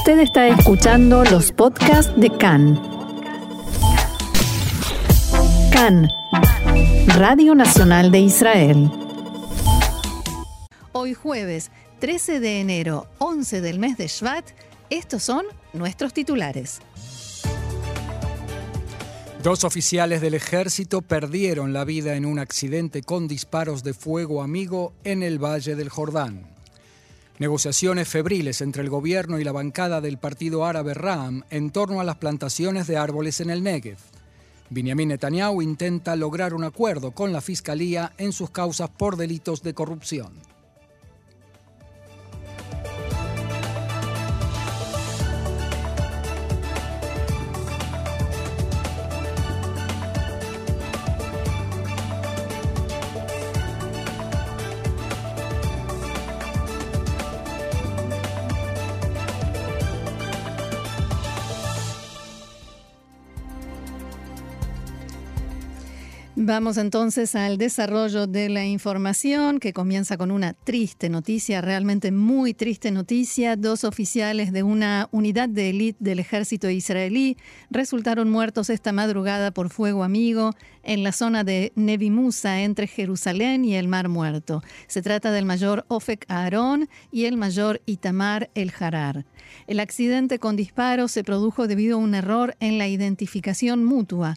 Usted está escuchando los podcasts de CAN. CAN, Radio Nacional de Israel. Hoy jueves 13 de enero, 11 del mes de Shvat, estos son nuestros titulares. Dos oficiales del ejército perdieron la vida en un accidente con disparos de fuego amigo en el Valle del Jordán. Negociaciones febriles entre el gobierno y la bancada del partido árabe Ram en torno a las plantaciones de árboles en el Negev. Benjamin Netanyahu intenta lograr un acuerdo con la fiscalía en sus causas por delitos de corrupción. Vamos entonces al desarrollo de la información que comienza con una triste noticia, realmente muy triste noticia. Dos oficiales de una unidad de élite del ejército israelí resultaron muertos esta madrugada por fuego amigo en la zona de Nevi Musa entre Jerusalén y el Mar Muerto. Se trata del mayor Ofek Aaron y el mayor Itamar El Harar. El accidente con disparos se produjo debido a un error en la identificación mutua.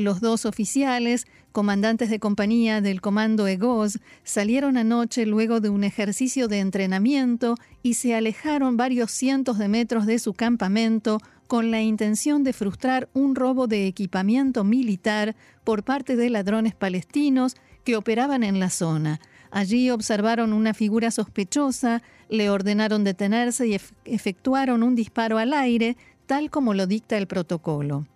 Los dos oficiales, comandantes de compañía del Comando EGOS, salieron anoche luego de un ejercicio de entrenamiento y se alejaron varios cientos de metros de su campamento con la intención de frustrar un robo de equipamiento militar por parte de ladrones palestinos que operaban en la zona. Allí observaron una figura sospechosa, le ordenaron detenerse y efectuaron un disparo al aire, tal como lo dicta el protocolo.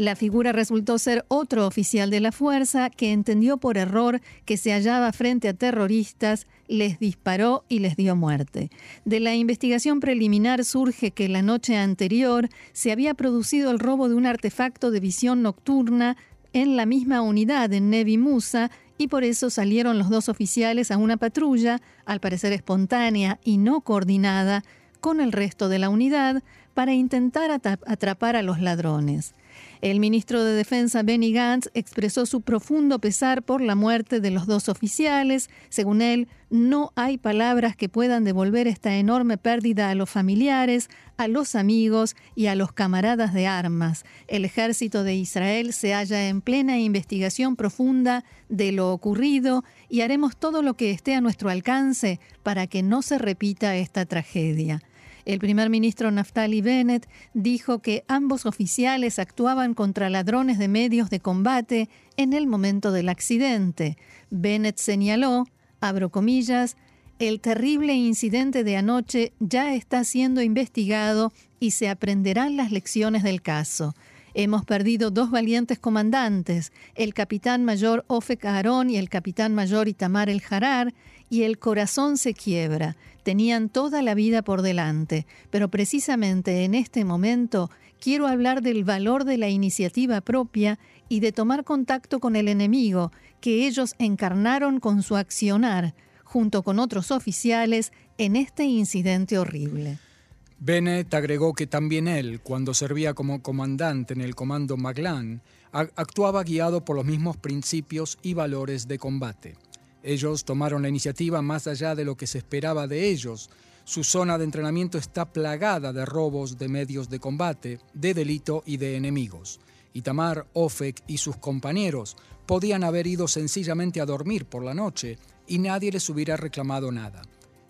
La figura resultó ser otro oficial de la fuerza que entendió por error que se hallaba frente a terroristas, les disparó y les dio muerte. De la investigación preliminar surge que la noche anterior se había producido el robo de un artefacto de visión nocturna en la misma unidad en Nevi Musa y por eso salieron los dos oficiales a una patrulla, al parecer espontánea y no coordinada, con el resto de la unidad para intentar atrapar a los ladrones. El ministro de Defensa Benny Gantz expresó su profundo pesar por la muerte de los dos oficiales. Según él, no hay palabras que puedan devolver esta enorme pérdida a los familiares, a los amigos y a los camaradas de armas. El ejército de Israel se halla en plena investigación profunda de lo ocurrido y haremos todo lo que esté a nuestro alcance para que no se repita esta tragedia. El primer ministro Naftali Bennett dijo que ambos oficiales actuaban contra ladrones de medios de combate en el momento del accidente. Bennett señaló, abro comillas, el terrible incidente de anoche ya está siendo investigado y se aprenderán las lecciones del caso. Hemos perdido dos valientes comandantes, el capitán mayor Ofek Aarón y el capitán mayor Itamar el Harar, y el corazón se quiebra. Tenían toda la vida por delante, pero precisamente en este momento quiero hablar del valor de la iniciativa propia y de tomar contacto con el enemigo que ellos encarnaron con su accionar, junto con otros oficiales, en este incidente horrible. Bennett agregó que también él, cuando servía como comandante en el comando Maglan, actuaba guiado por los mismos principios y valores de combate. Ellos tomaron la iniciativa más allá de lo que se esperaba de ellos. Su zona de entrenamiento está plagada de robos de medios de combate, de delito y de enemigos. Itamar, Ofek y sus compañeros podían haber ido sencillamente a dormir por la noche y nadie les hubiera reclamado nada.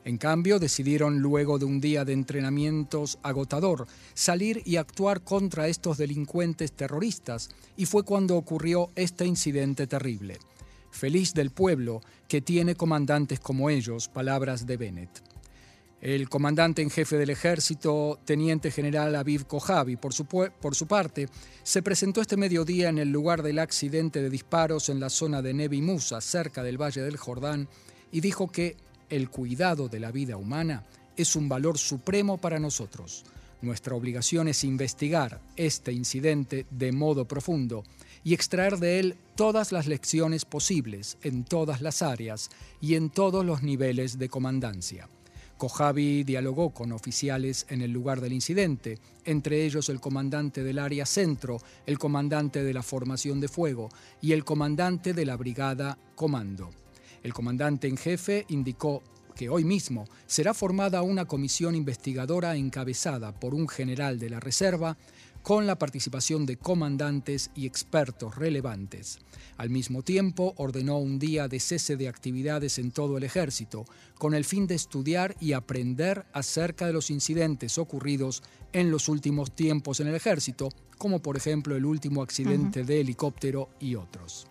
En cambio, decidieron luego de un día de entrenamientos agotador salir y actuar contra estos delincuentes terroristas y fue cuando ocurrió este incidente terrible. Feliz del pueblo que tiene comandantes como ellos, palabras de Bennett. El comandante en jefe del ejército, teniente general Aviv Kojavi, por su, por su parte, se presentó este mediodía en el lugar del accidente de disparos en la zona de Nevi Musa, cerca del Valle del Jordán, y dijo que el cuidado de la vida humana es un valor supremo para nosotros. Nuestra obligación es investigar este incidente de modo profundo y extraer de él todas las lecciones posibles en todas las áreas y en todos los niveles de comandancia. Kojavi dialogó con oficiales en el lugar del incidente, entre ellos el comandante del área centro, el comandante de la formación de fuego y el comandante de la brigada comando. El comandante en jefe indicó que hoy mismo será formada una comisión investigadora encabezada por un general de la Reserva con la participación de comandantes y expertos relevantes. Al mismo tiempo, ordenó un día de cese de actividades en todo el ejército, con el fin de estudiar y aprender acerca de los incidentes ocurridos en los últimos tiempos en el ejército, como por ejemplo el último accidente de helicóptero y otros.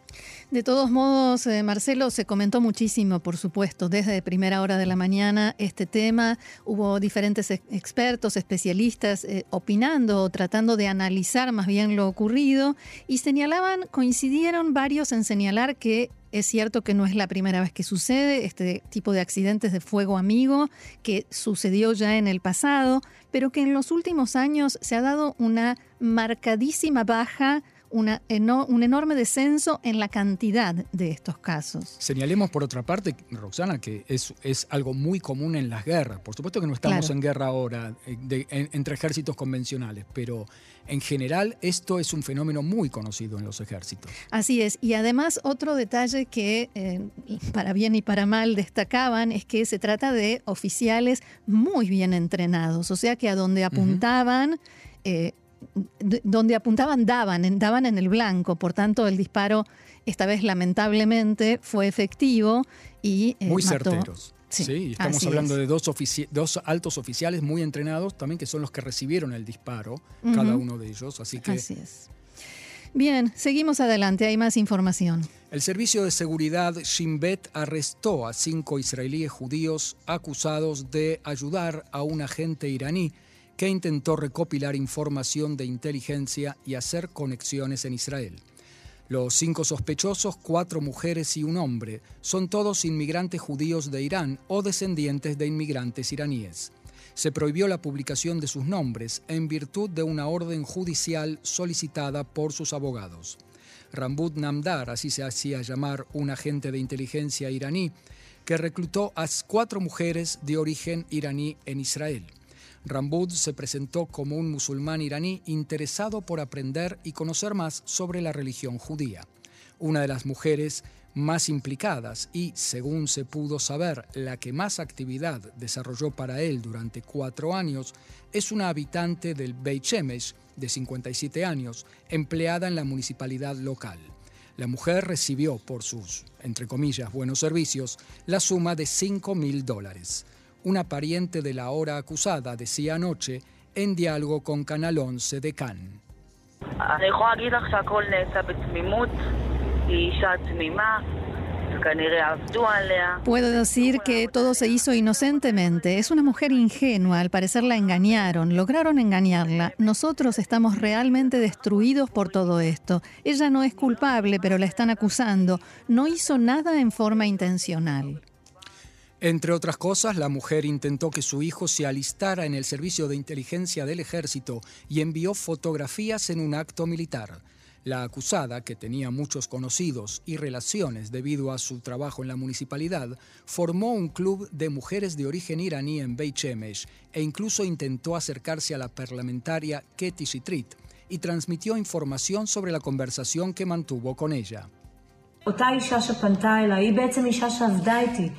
De todos modos, eh, Marcelo, se comentó muchísimo, por supuesto, desde primera hora de la mañana este tema. Hubo diferentes expertos, especialistas, eh, opinando o tratando de analizar más bien lo ocurrido y señalaban, coincidieron varios en señalar que es cierto que no es la primera vez que sucede este tipo de accidentes de fuego amigo, que sucedió ya en el pasado, pero que en los últimos años se ha dado una marcadísima baja una, un enorme descenso en la cantidad de estos casos. Señalemos por otra parte, Roxana, que es, es algo muy común en las guerras. Por supuesto que no estamos en guerra ahora eh, entre ejércitos convencionales, pero en general esto es un fenómeno muy conocido en los ejércitos. Así es. Y además otro detalle que eh, para bien y para mal destacaban es que se trata de oficiales muy bien entrenados, o sea que a donde apuntaban... Eh, donde apuntaban daban, daban en el blanco, por tanto el disparo esta vez lamentablemente fue efectivo y eh, muy certeros. Sí, estamos hablando de dos, dos, altos oficiales muy entrenados también que son los que recibieron el disparo, cada uno de ellos, así que Así es. Bien, seguimos adelante, hay más información. El Servicio de Seguridad Shin Bet arrestó a cinco israelíes judíos acusados de ayudar a un agente iraní que intentó recopilar información de inteligencia y hacer conexiones en Israel. Los cinco sospechosos, cuatro mujeres y un hombre, son todos inmigrantes judíos de Irán o descendientes de inmigrantes iraníes. Se prohibió la publicación de sus nombres en virtud de una orden judicial solicitada por sus abogados. Rambud Namdar, así se hacía llamar un agente de inteligencia iraní, que reclutó a cuatro mujeres de origen iraní en Israel. Rambud se presentó como un musulmán iraní interesado por aprender y conocer más sobre la religión judía. Una de las mujeres más implicadas y, según se pudo saber, la que más actividad desarrolló para él durante cuatro años, es una habitante del Beit Shemesh de 57 años, empleada en la municipalidad local. La mujer recibió por sus, entre comillas, buenos servicios, la suma de 5 mil dólares una pariente de la ahora acusada decía anoche en diálogo con Canal 11 de Cannes. Puedo decir que todo se hizo inocentemente. Es una mujer ingenua, al parecer la engañaron, lograron engañarla. Nosotros estamos realmente destruidos por todo esto. Ella no es culpable, pero la están acusando. No hizo nada en forma intencional. Entre otras cosas, la mujer intentó que su hijo se alistara en el servicio de inteligencia del ejército y envió fotografías en un acto militar. La acusada, que tenía muchos conocidos y relaciones debido a su trabajo en la municipalidad, formó un club de mujeres de origen iraní en Beit e incluso intentó acercarse a la parlamentaria Ketty Shitrit y transmitió información sobre la conversación que mantuvo con ella.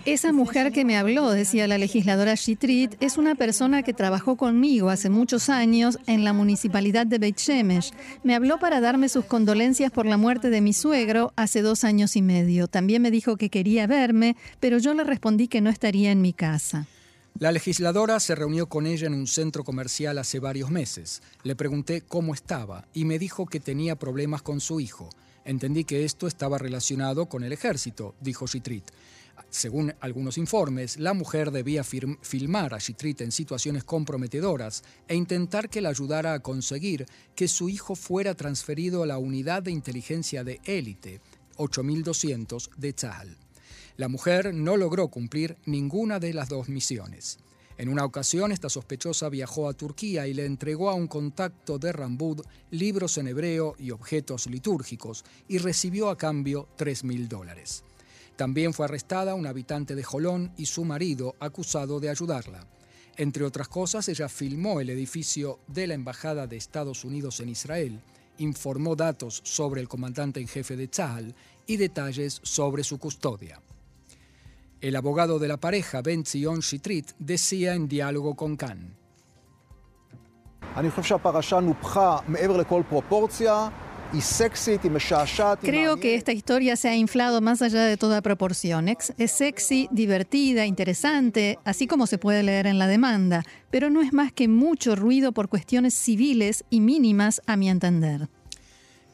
Esa mujer que me habló, decía la legisladora Shitrit, es una persona que trabajó conmigo hace muchos años en la municipalidad de Beit Shemesh. Me habló para darme sus condolencias por la muerte de mi suegro hace dos años y medio. También me dijo que quería verme, pero yo le respondí que no estaría en mi casa. La legisladora se reunió con ella en un centro comercial hace varios meses. Le pregunté cómo estaba y me dijo que tenía problemas con su hijo. Entendí que esto estaba relacionado con el ejército, dijo Chitrit. Según algunos informes, la mujer debía filmar a Chitrit en situaciones comprometedoras e intentar que la ayudara a conseguir que su hijo fuera transferido a la unidad de inteligencia de élite 8200 de Tzahal. La mujer no logró cumplir ninguna de las dos misiones. En una ocasión, esta sospechosa viajó a Turquía y le entregó a un contacto de Rambud libros en hebreo y objetos litúrgicos y recibió a cambio 3.000 dólares. También fue arrestada una habitante de Jolón y su marido acusado de ayudarla. Entre otras cosas, ella filmó el edificio de la Embajada de Estados Unidos en Israel, informó datos sobre el comandante en jefe de Tzahal y detalles sobre su custodia. El abogado de la pareja, Ben Zion Shitrit, decía en diálogo con Khan. Creo que esta historia se ha inflado más allá de toda proporción. Es sexy, divertida, interesante, así como se puede leer en la demanda, pero no es más que mucho ruido por cuestiones civiles y mínimas a mi entender.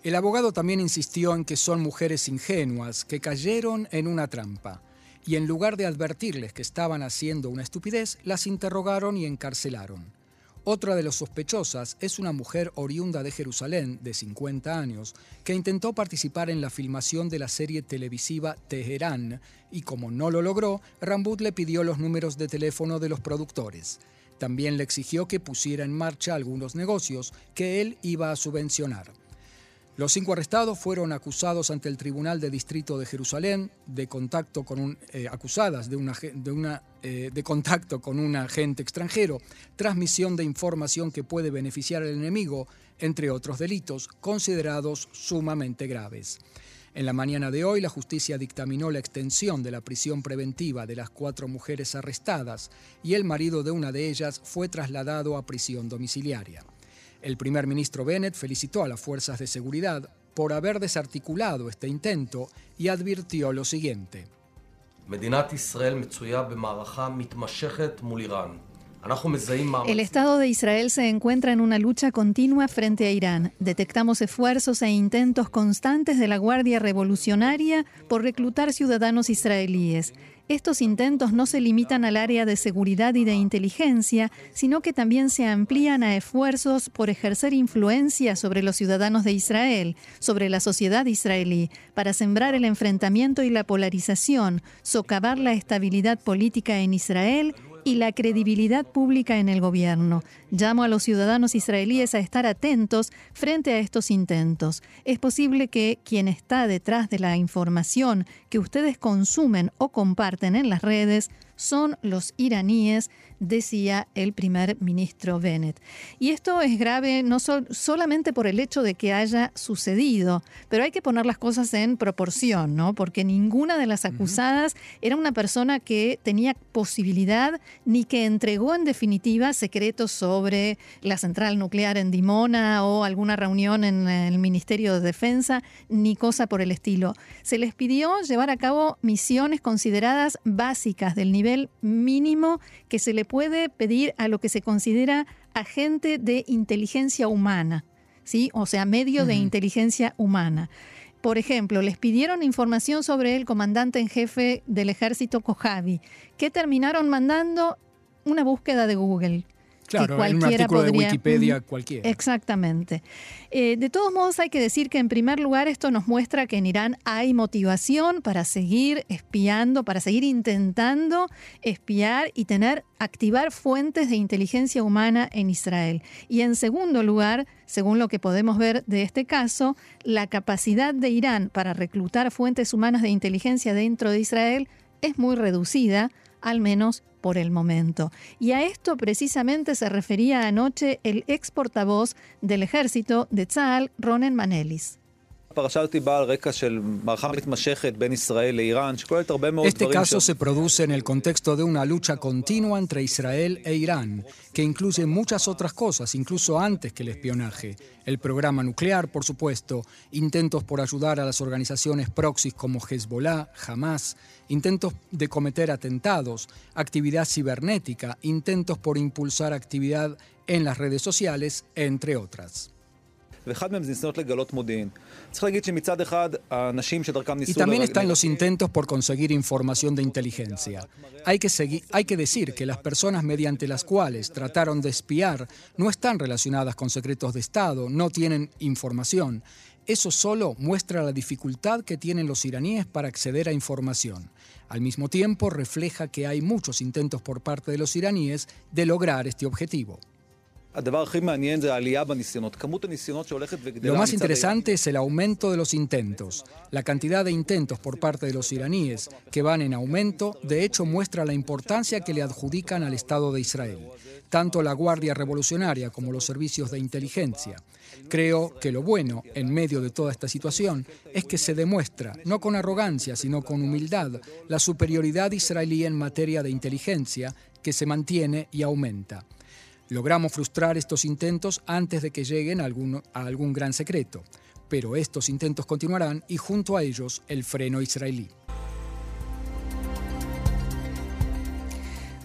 El abogado también insistió en que son mujeres ingenuas que cayeron en una trampa y en lugar de advertirles que estaban haciendo una estupidez, las interrogaron y encarcelaron. Otra de las sospechosas es una mujer oriunda de Jerusalén, de 50 años, que intentó participar en la filmación de la serie televisiva Teherán y como no lo logró, Rambut le pidió los números de teléfono de los productores. También le exigió que pusiera en marcha algunos negocios que él iba a subvencionar. Los cinco arrestados fueron acusados ante el Tribunal de Distrito de Jerusalén de contacto con un, eh, acusadas de, una, de, una, eh, de contacto con un agente extranjero, transmisión de información que puede beneficiar al enemigo, entre otros delitos considerados sumamente graves. En la mañana de hoy, la justicia dictaminó la extensión de la prisión preventiva de las cuatro mujeres arrestadas y el marido de una de ellas fue trasladado a prisión domiciliaria. El primer ministro Bennett felicitó a las fuerzas de seguridad por haber desarticulado este intento y advirtió lo siguiente. El Estado de Israel se encuentra en una lucha continua frente a Irán. Detectamos esfuerzos e intentos constantes de la Guardia Revolucionaria por reclutar ciudadanos israelíes. Estos intentos no se limitan al área de seguridad y de inteligencia, sino que también se amplían a esfuerzos por ejercer influencia sobre los ciudadanos de Israel, sobre la sociedad israelí, para sembrar el enfrentamiento y la polarización, socavar la estabilidad política en Israel y la credibilidad pública en el gobierno. Llamo a los ciudadanos israelíes a estar atentos frente a estos intentos. Es posible que quien está detrás de la información que ustedes consumen o comparten en las redes son los iraníes, decía el primer ministro Bennett. Y esto es grave no solamente por el hecho de que haya sucedido, pero hay que poner las cosas en proporción, ¿no? Porque ninguna de las acusadas era una persona que tenía posibilidad ni que entregó en definitiva secretos sobre la central nuclear en Dimona o alguna reunión en el Ministerio de Defensa, ni cosa por el estilo. Se les pidió llevar a cabo misiones consideradas básicas del nivel mínimo que se le puede pedir a lo que se considera agente de inteligencia humana, ¿sí? O sea, medio de inteligencia humana. Por ejemplo, les pidieron información sobre el comandante en jefe del ejército Kojavi, que terminaron mandando una búsqueda de Google. Claro, en un artículo de Wikipedia cualquiera. Exactamente. Eh, de todos modos, hay que decir que en primer lugar esto nos muestra que en Irán hay motivación para seguir espiando, para seguir intentando espiar y tener, activar fuentes de inteligencia humana en Israel. Y en segundo lugar, según lo que podemos ver de este caso, la capacidad de Irán para reclutar fuentes humanas de inteligencia dentro de Israel es muy reducida, al menos por el momento. Y a esto precisamente se refería anoche el ex portavoz del ejército de Tzal, Ronen Manelis. Este caso se produce en el contexto de una lucha continua entre Israel e Irán, que incluye muchas otras cosas, incluso antes que el espionaje. El programa nuclear, por supuesto, intentos por ayudar a las organizaciones proxies como Hezbollah, Hamas, intentos de cometer atentados, actividad cibernética, intentos por impulsar actividad en las redes sociales, entre otras. Y también están los intentos por conseguir información de inteligencia. Hay que, hay que decir que las personas mediante las cuales trataron de espiar no están relacionadas con secretos de Estado, no tienen información. Eso solo muestra la dificultad que tienen los iraníes para acceder a información. Al mismo tiempo refleja que hay muchos intentos por parte de los iraníes de lograr este objetivo. Lo más interesante es el aumento de los intentos. La cantidad de intentos por parte de los iraníes que van en aumento, de hecho, muestra la importancia que le adjudican al Estado de Israel, tanto la Guardia Revolucionaria como los servicios de inteligencia. Creo que lo bueno, en medio de toda esta situación, es que se demuestra, no con arrogancia, sino con humildad, la superioridad israelí en materia de inteligencia que se mantiene y aumenta. Logramos frustrar estos intentos antes de que lleguen a algún, a algún gran secreto, pero estos intentos continuarán y junto a ellos el freno israelí.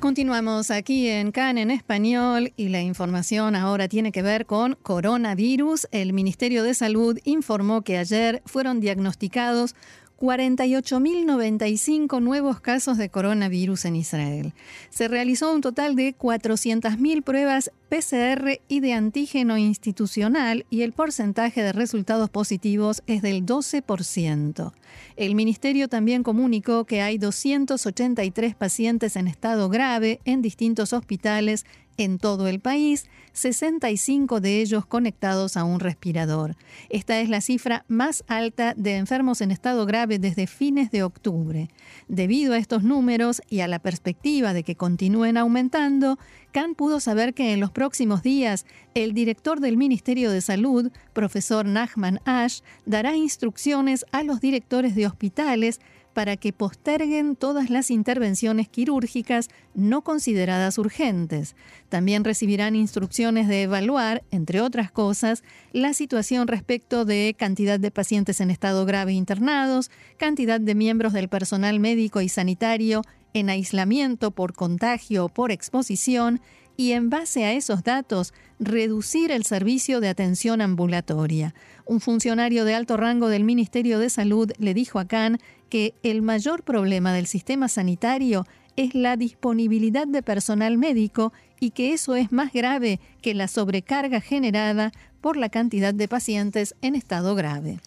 Continuamos aquí en CAN en español y la información ahora tiene que ver con coronavirus. El Ministerio de Salud informó que ayer fueron diagnosticados 48.095 nuevos casos de coronavirus en Israel. Se realizó un total de 400.000 pruebas PCR y de antígeno institucional y el porcentaje de resultados positivos es del 12%. El ministerio también comunicó que hay 283 pacientes en estado grave en distintos hospitales en todo el país, 65 de ellos conectados a un respirador. Esta es la cifra más alta de enfermos en estado grave desde fines de octubre. Debido a estos números y a la perspectiva de que continúen aumentando, Khan pudo saber que en los próximos días el director del Ministerio de Salud, profesor Nachman Ash, dará instrucciones a los directores de hospitales para que posterguen todas las intervenciones quirúrgicas no consideradas urgentes. También recibirán instrucciones de evaluar, entre otras cosas, la situación respecto de cantidad de pacientes en estado grave internados, cantidad de miembros del personal médico y sanitario en aislamiento por contagio o por exposición y en base a esos datos reducir el servicio de atención ambulatoria. Un funcionario de alto rango del Ministerio de Salud le dijo a Khan que el mayor problema del sistema sanitario es la disponibilidad de personal médico y que eso es más grave que la sobrecarga generada por la cantidad de pacientes en estado grave.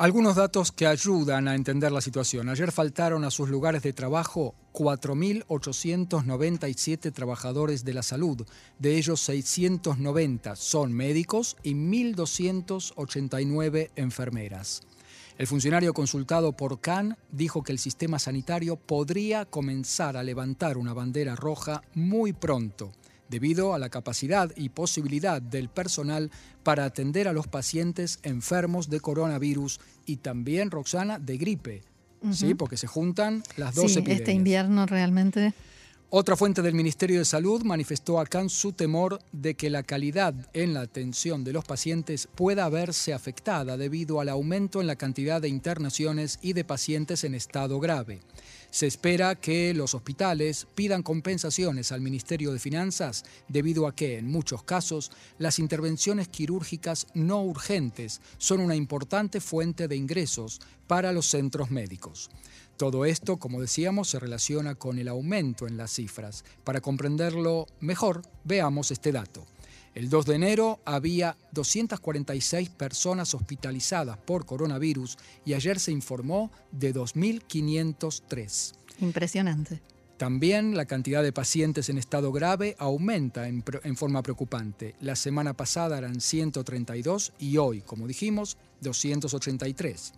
Algunos datos que ayudan a entender la situación. Ayer faltaron a sus lugares de trabajo 4.897 trabajadores de la salud. De ellos 690 son médicos y 1.289 enfermeras. El funcionario consultado por Khan dijo que el sistema sanitario podría comenzar a levantar una bandera roja muy pronto, debido a la capacidad y posibilidad del personal para atender a los pacientes enfermos de coronavirus y también, Roxana, de gripe. Sí, porque se juntan las dos sí, Este invierno realmente otra fuente del Ministerio de Salud manifestó a Khan su temor de que la calidad en la atención de los pacientes pueda verse afectada debido al aumento en la cantidad de internaciones y de pacientes en estado grave. Se espera que los hospitales pidan compensaciones al Ministerio de Finanzas debido a que, en muchos casos, las intervenciones quirúrgicas no urgentes son una importante fuente de ingresos para los centros médicos. Todo esto, como decíamos, se relaciona con el aumento en las cifras. Para comprenderlo mejor, veamos este dato. El 2 de enero había 246 personas hospitalizadas por coronavirus y ayer se informó de 2.503. Impresionante. También la cantidad de pacientes en estado grave aumenta en, en, forma preocupante. La semana pasada eran 132 y hoy, como dijimos, 283.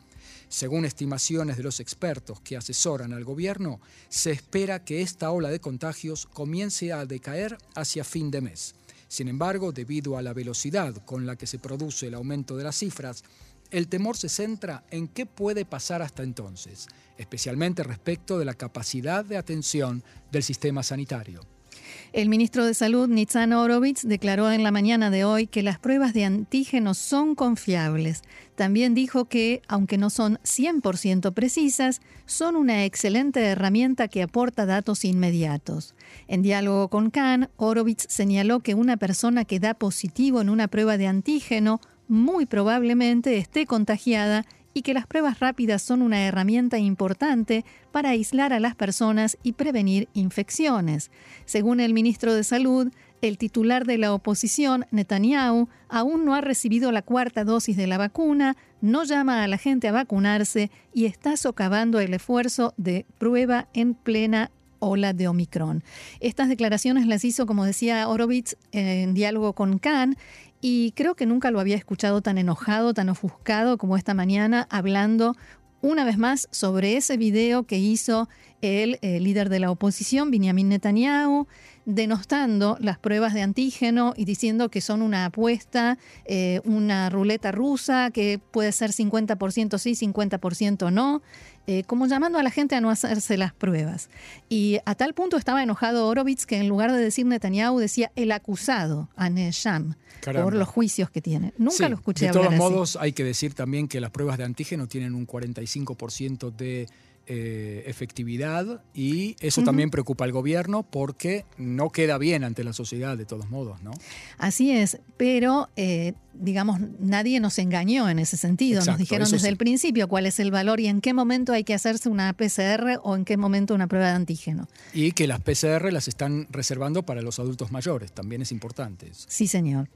Según estimaciones de los expertos que asesoran al gobierno, se espera que esta ola de contagios comience a decaer hacia fin de mes. Sin embargo, debido a la velocidad con la que se produce el aumento de las cifras, el temor se centra en qué puede pasar hasta entonces, especialmente respecto de la capacidad de atención del sistema sanitario. El ministro de Salud, Nitzan Orovitz, declaró en la mañana de hoy que las pruebas de antígenos son confiables. También dijo que, aunque no son 100% precisas, son una excelente herramienta que aporta datos inmediatos. En diálogo con Khan, Orovitz señaló que una persona que da positivo en una prueba de antígeno muy probablemente esté contagiada y que las pruebas rápidas son una herramienta importante para aislar a las personas y prevenir infecciones. Según el ministro de Salud, el titular de la oposición, Netanyahu, aún no ha recibido la cuarta dosis de la vacuna, no llama a la gente a vacunarse y está socavando el esfuerzo de prueba en plena ola de Omicron. Estas declaraciones las hizo, como decía Horowitz, en diálogo con Khan y creo que nunca lo había escuchado tan enojado, tan ofuscado como esta mañana, hablando una vez más sobre ese video que hizo el, el, líder de la oposición, Benjamin Netanyahu, denostando las pruebas de antígeno y diciendo que son una apuesta, eh, una ruleta rusa, que puede ser 50% sí, 50% no, eh, como llamando a la gente a no hacerse las pruebas. Y a tal punto estaba enojado Horowitz que en lugar de decir Netanyahu decía el acusado, Anesham, por los juicios que tiene. Nunca lo escuché De todos modos, hay que decir también que las pruebas de antígeno tienen un 45% de eh, efectividad y eso también preocupa al gobierno porque no queda bien ante la sociedad de todos modos, ¿no? Así es, pero eh, digamos, nadie nos engañó en ese sentido. nos dijeron desde el principio cuál es el valor y en qué momento hay que hacerse una PCR o en qué momento una prueba de antígeno. Y que las PCR las están reservando para los adultos mayores, también es importante. Sí, señor.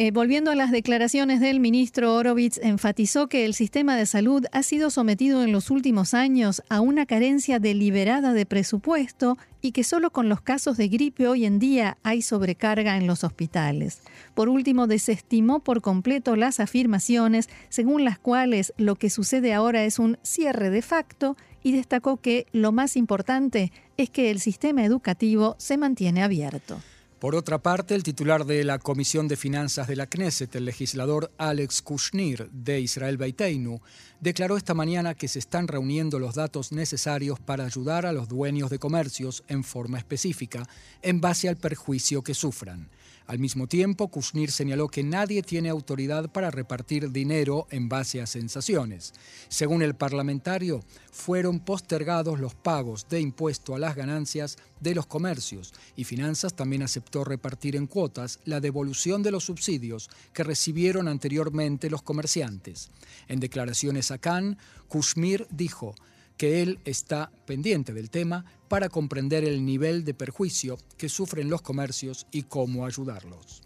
Eh, volviendo a las declaraciones del ministro Horowitz, enfatizó que el sistema de salud ha sido sometido en los últimos años a una carencia deliberada de presupuesto y que solo con los casos de gripe hoy en día hay sobrecarga en los hospitales. Por último, desestimó por completo las afirmaciones según las cuales lo que sucede ahora es un cierre de facto y destacó que lo más importante es que el sistema educativo se mantiene abierto. Por otra parte, el titular de la Comisión de Finanzas de la Knesset, el legislador Alex Kushnir de Israel Beiteinu, declaró esta mañana que se están reuniendo los datos necesarios para ayudar a los dueños de comercios en forma específica, en base al perjuicio que sufran. Al mismo tiempo, Kushnir señaló que nadie tiene autoridad para repartir dinero en base a sensaciones. Según el parlamentario, fueron postergados los pagos de impuesto a las ganancias de los comercios y Finanzas también aceptó repartir en cuotas la devolución de los subsidios que recibieron anteriormente los comerciantes. En declaraciones a Cannes, Kushmir dijo, que él está pendiente del tema para comprender el nivel de perjuicio que sufren los comercios y cómo ayudarlos.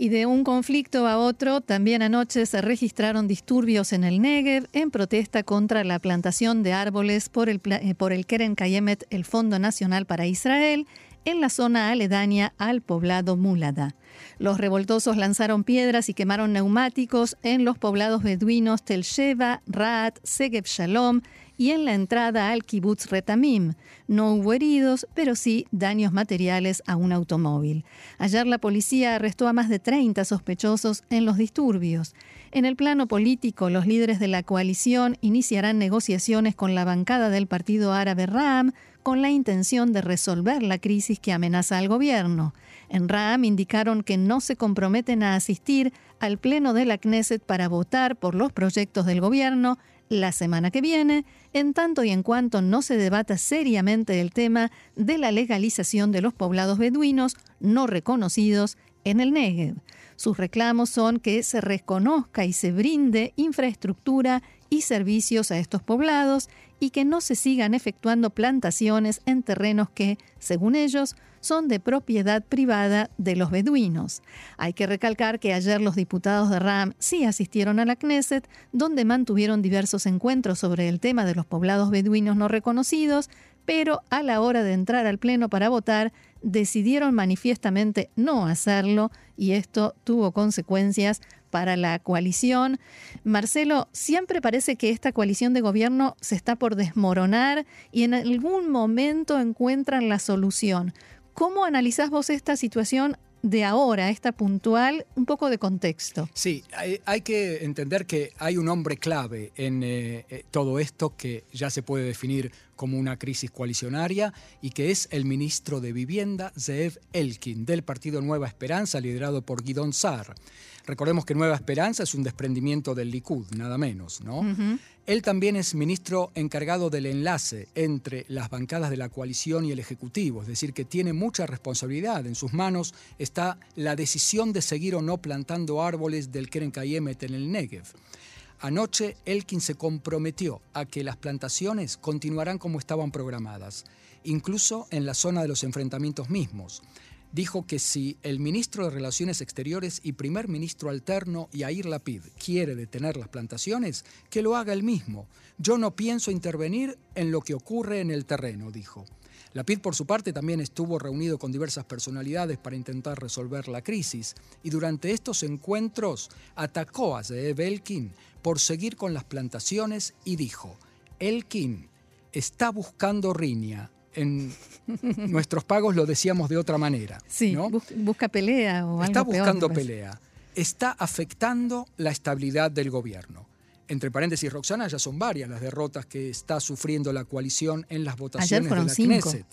Y de un conflicto a otro, también anoche se registraron disturbios en el Negev en protesta contra la plantación de árboles por el, eh, por el Keren Kayemet, el Fondo Nacional para Israel, en la zona aledaña al poblado Mulada. Los revoltosos lanzaron piedras y quemaron neumáticos en los poblados beduinos Tel Sheva, Raat, Segev Shalom y en la entrada al kibbutz Retamim. No hubo heridos, pero sí daños materiales a un automóvil. Ayer la policía arrestó a más de 30 sospechosos en los disturbios. En el plano político, los líderes de la coalición iniciarán negociaciones con la bancada del partido árabe Ram con la intención de resolver la crisis que amenaza al gobierno. En Ram indicaron no se comprometen a asistir al pleno de la Knesset para votar por los proyectos del gobierno la semana que viene, en tanto y en cuanto no se debata seriamente el tema de la legalización de los poblados beduinos no reconocidos en el Negev. Sus reclamos son que se reconozca y se brinde infraestructura y servicios a estos poblados y que no se sigan efectuando plantaciones en terrenos que, según ellos, son de propiedad privada de los beduinos. Hay que recalcar que ayer los diputados de RAM sí asistieron a la Knesset, donde mantuvieron diversos encuentros sobre el tema de los poblados beduinos no reconocidos, pero a la hora de entrar al Pleno para votar, decidieron manifiestamente no hacerlo y esto tuvo consecuencias para la coalición. Marcelo, siempre parece que esta coalición de gobierno se está por desmoronar y en algún momento encuentran la solución. ¿Cómo analizás vos esta situación de ahora, esta puntual, un poco de contexto. Sí, hay, que entender que hay un hombre clave en eh, eh, todo esto que ya se puede definir como una crisis coalicionaria y que es el ministro de Vivienda, Zeev Elkin, del partido Nueva Esperanza, liderado por Guidón Sar. Recordemos que Nueva Esperanza es un desprendimiento del Likud, nada menos, ¿no? Él también es ministro encargado del enlace entre las bancadas de la coalición y el Ejecutivo, es decir, que tiene mucha responsabilidad. En sus manos está la decisión de seguir o no plantando árboles del Keren Kayemet en el Negev. Anoche, Elkin se comprometió a que las plantaciones continuarán como estaban programadas, incluso en la zona de los enfrentamientos mismos dijo que si el ministro de Relaciones Exteriores y primer ministro alterno Yair Lapid quiere detener las plantaciones, que lo haga él mismo. Yo no pienso intervenir en lo que ocurre en el terreno, dijo. Lapid, por su parte, también estuvo reunido con diversas personalidades para intentar resolver la crisis y durante estos encuentros atacó a Zeev Elkin por seguir con las plantaciones y dijo, Elkin está buscando riña. En nuestros pagos lo decíamos de otra manera. Sí, busca pelea o algo Está buscando pelea. Está afectando la estabilidad del gobierno entre paréntesis, Roxana, ya son varias las derrotas que está sufriendo la coalición en las votaciones de la Knesset.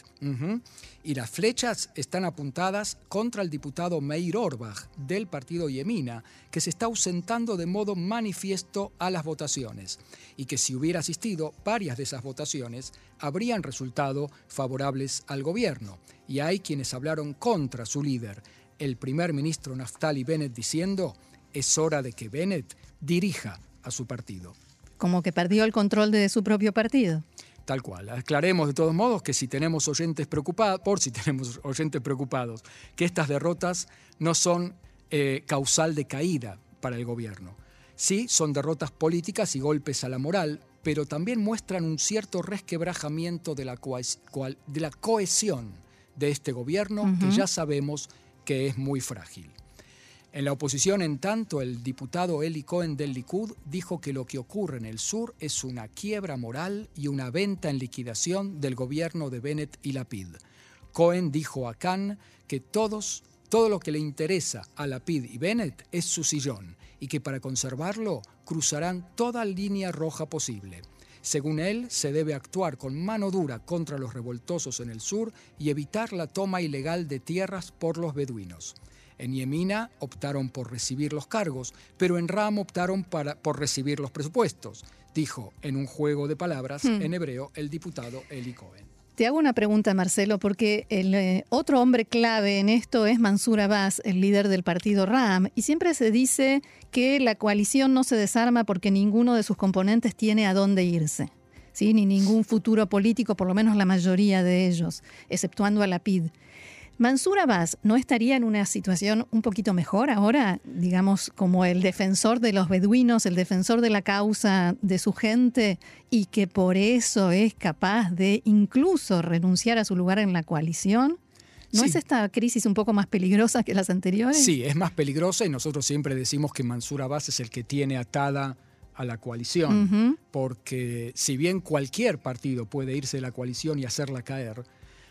Y las flechas están apuntadas contra el diputado Meir Orbach del partido Yemina, que se está ausentando de modo manifiesto a las votaciones y que si hubiera asistido, varias de esas votaciones habrían resultado favorables al gobierno. Y hay quienes hablaron contra su líder, el primer ministro Naftali Bennett, diciendo, es hora de que Bennett dirija a su partido. Como que perdió el control de su propio partido. Tal cual. Aclaremos de todos modos que si tenemos oyentes preocupados, por si tenemos oyentes preocupados, que estas derrotas no son eh, causal de caída para el gobierno. Sí, son derrotas políticas y golpes a la moral, pero también muestran un cierto resquebrajamiento de la, de la cohesión de este gobierno que ya sabemos que es muy frágil. En la oposición, en tanto, el diputado Eli Cohen del Likud dijo que lo que ocurre en el sur es una quiebra moral y una venta en liquidación del gobierno de Bennett y Lapid. Cohen dijo a Khan que todos, todo lo que le interesa a Lapid y Bennett es su sillón y que para conservarlo cruzarán toda línea roja posible. Según él, se debe actuar con mano dura contra los revoltosos en el sur y evitar la toma ilegal de tierras por los beduinos. En Yemina optaron por recibir los cargos, pero en Ram optaron para, por recibir los presupuestos, dijo en un juego de palabras hmm. en hebreo el diputado Eli Cohen. Te hago una pregunta, Marcelo, porque el eh, otro hombre clave en esto es Mansur Abbas, el líder del partido RAM, y siempre se dice que la coalición no se desarma porque ninguno de sus componentes tiene a dónde irse. ¿sí? Ni ningún futuro político, por lo menos la mayoría de ellos, exceptuando a la PID. Mansur Abbas no estaría en una situación un poquito mejor ahora, digamos, como el defensor de los beduinos, el defensor de la causa de su gente y que por eso es capaz de incluso renunciar a su lugar en la coalición? ¿No es esta crisis un poco más peligrosa que las anteriores? Sí, es más peligrosa y nosotros siempre decimos que Mansur Abbas es el que tiene atada a la coalición, porque si bien cualquier partido puede irse de la coalición y hacerla caer,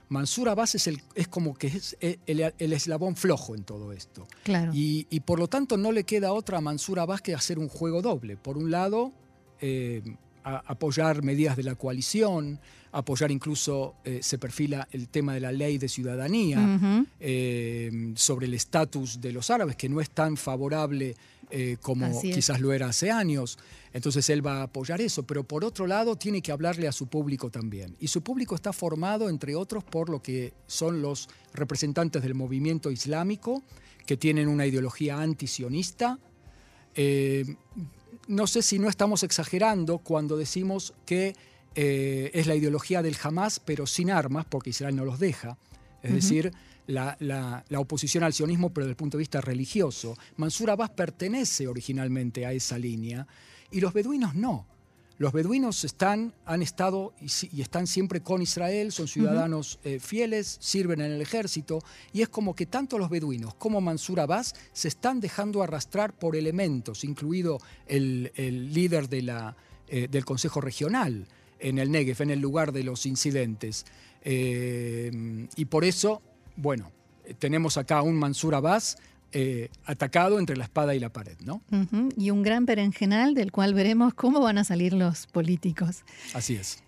Mansur Abbas es, el, es como que es el, eslabón flojo en todo esto. Claro. Y, por lo tanto no le queda otra a Mansur Abbas que hacer un juego doble. Por un lado, eh, apoyar medidas de la coalición, apoyar incluso, eh, se perfila el tema de la ley de ciudadanía, eh, sobre el estatus de los árabes, que no es tan favorable eh, como quizás lo era hace años. Entonces él va a apoyar eso, pero por otro lado tiene que hablarle a su público también. Y su público está formado, entre otros, por lo que son los representantes del movimiento islámico, que tienen una ideología antisionista. Eh, no sé si no estamos exagerando cuando decimos que eh, es la ideología del Hamas, pero sin armas, porque Israel no los deja. Es decir, la, oposición al sionismo, pero desde el punto de vista religioso. Mansur Abbas pertenece originalmente a esa línea y los beduinos no. Los beduinos están, han estado y, están siempre con Israel, son ciudadanos eh, fieles, sirven en el ejército, y es como que tanto los beduinos como Mansur Abbas se están dejando arrastrar por elementos, incluido el, líder de la, eh, del Consejo Regional en el Negev, en el lugar de los incidentes. Eh, y por eso bueno, tenemos acá un Mansur Abbas eh, atacado entre la espada y la pared, ¿no? Y un gran berenjenal del cual veremos cómo van a salir los políticos. Así es.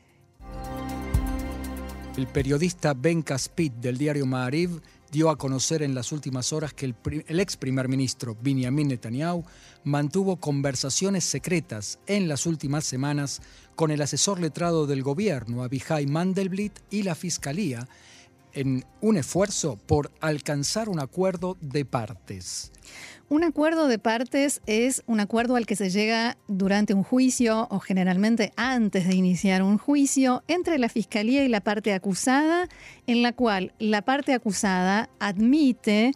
El periodista Ben Caspit del diario Ma'ariv dio a conocer en las últimas horas que el, el, ex primer ministro Benjamin Netanyahu mantuvo conversaciones secretas en las últimas semanas con el asesor letrado del gobierno, Abihai Mandelblit, y la fiscalía en un esfuerzo por alcanzar un acuerdo de partes. Un acuerdo de partes es un acuerdo al que se llega durante un juicio o generalmente antes de iniciar un juicio entre la fiscalía y la parte acusada, en la cual la parte acusada admite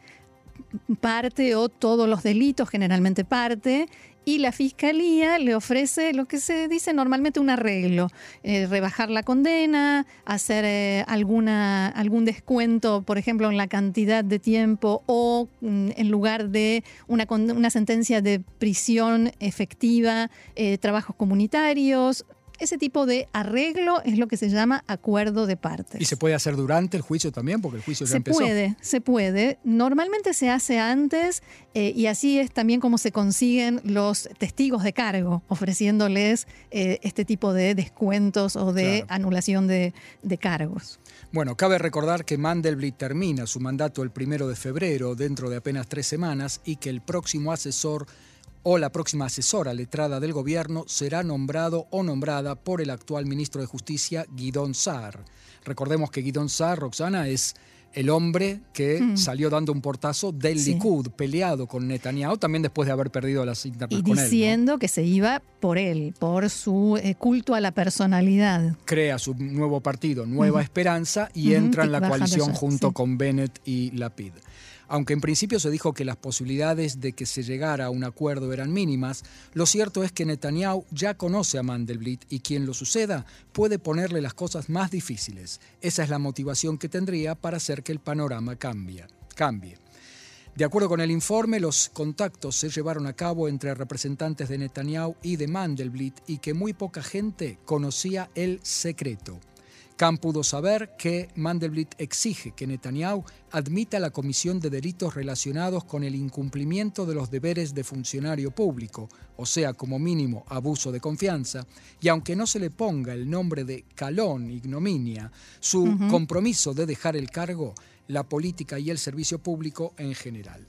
parte o todos los delitos, generalmente parte, y la fiscalía le ofrece lo que se dice normalmente un arreglo, eh, rebajar la condena, hacer eh, alguna, algún descuento, por ejemplo, en la cantidad de tiempo o mm, en lugar de una, una sentencia de prisión efectiva, eh, trabajos comunitarios, ese tipo de arreglo es lo que se llama acuerdo de partes. ¿Y se puede hacer durante el juicio también? Porque el juicio ya se empezó. Se puede, se puede. Normalmente se hace antes eh, y así es también como se consiguen los testigos de cargo, ofreciéndoles eh, este tipo de descuentos o de anulación de, de cargos. Bueno, cabe recordar que Mandelblit termina su mandato el primero de febrero, dentro de apenas tres semanas, y que el próximo asesor o la próxima asesora letrada del gobierno será nombrado o nombrada por el actual ministro de Justicia, Guidón Saar. Recordemos que Guidón Saar, Roxana, es el hombre que hmm. salió dando un portazo del Likud, peleado con Netanyahu, también después de haber perdido las internas y con él. diciendo que se iba por él, por su eh, culto a la personalidad. Crea su nuevo partido, Nueva Esperanza, y entra en la coalición junto con Bennett y Lapid. Aunque en principio se dijo que las posibilidades de que se llegara a un acuerdo eran mínimas, lo cierto es que Netanyahu ya conoce a Mandelblit y quien lo suceda puede ponerle las cosas más difíciles. Esa es la motivación que tendría para hacer que el panorama cambie. cambie. De acuerdo con el informe, los contactos se llevaron a cabo entre representantes de Netanyahu y de Mandelblit y que muy poca gente conocía el secreto. Khan pudo saber que Mandelblit exige que Netanyahu admita la comisión de delitos relacionados con el incumplimiento de los deberes de funcionario público, o sea, como mínimo abuso de confianza, y aunque no se le ponga el nombre de calón, ignominia, su compromiso de dejar el cargo, la política y el servicio público en general.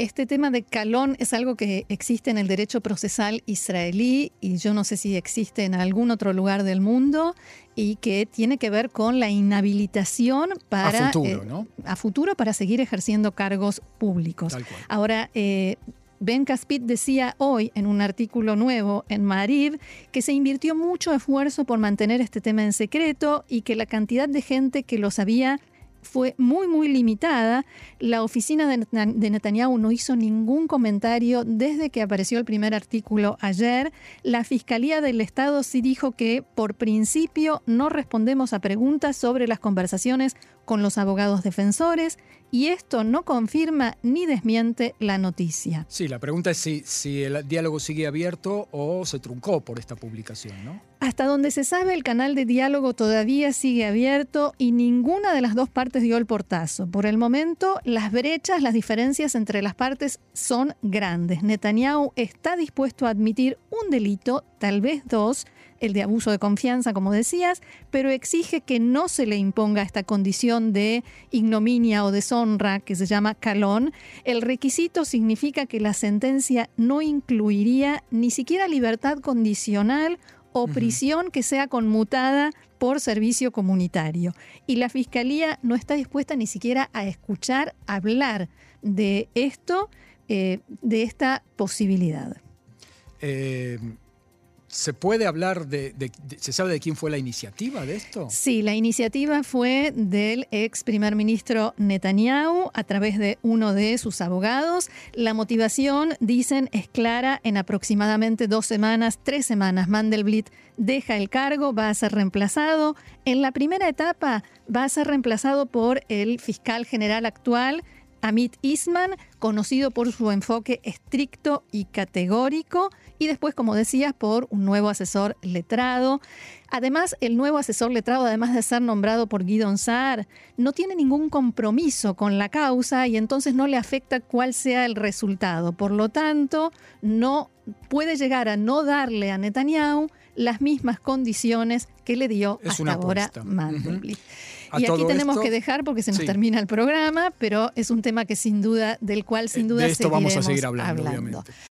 Este tema de calón es algo que existe en el derecho procesal israelí y yo no sé si existe en algún otro lugar del mundo y que tiene que ver con la inhabilitación para a futuro, eh, ¿no? a futuro para seguir ejerciendo cargos públicos. Ahora, eh, Ben Caspit decía hoy en un artículo nuevo en Marib que se invirtió mucho esfuerzo por mantener este tema en secreto y que la cantidad de gente que lo sabía fue muy, muy limitada. La oficina de Netanyahu no hizo ningún comentario desde que apareció el primer artículo ayer. La Fiscalía del Estado sí dijo que por principio no respondemos a preguntas sobre las conversaciones con los abogados defensores y esto no confirma ni desmiente la noticia. Sí, la pregunta es si, si el diálogo sigue abierto o se truncó por esta publicación, ¿no? Hasta donde se sabe, el canal de diálogo todavía sigue abierto y ninguna de las dos partes dio el portazo. Por el momento, las brechas, las diferencias entre las partes son grandes. Netanyahu está dispuesto a admitir un delito, tal vez dos, el de abuso de confianza, como decías, pero exige que no se le imponga esta condición de ignominia o deshonra que se llama calón. El requisito significa que la sentencia no incluiría ni siquiera libertad condicional o prisión que sea conmutada por servicio comunitario. Y la Fiscalía no está dispuesta ni siquiera a escuchar hablar de esto, eh, de esta posibilidad. Eh, ¿Se puede hablar de, ¿Se sabe de quién fue la iniciativa de esto? Sí, la iniciativa fue del ex primer ministro Netanyahu a través de uno de sus abogados. La motivación, dicen, es clara. En aproximadamente dos semanas, tres semanas, Mandelblit deja el cargo, va a ser reemplazado. En la primera etapa va a ser reemplazado por el fiscal general actual, Amit Isman, conocido por su enfoque estricto y categórico, y después, como decías, por un nuevo asesor letrado. Además, el nuevo asesor letrado, además de ser nombrado por Guidon Saar, no tiene ningún compromiso con la causa y entonces no le afecta cuál sea el resultado. Por lo tanto, no puede llegar a no darle a Netanyahu las mismas condiciones que le dio hasta ahora Mandelblit. Y aquí tenemos que dejar porque se nos termina el programa, pero es un tema que sin duda, del cual sin eh, duda de esto vamos a seguir hablando. Obviamente.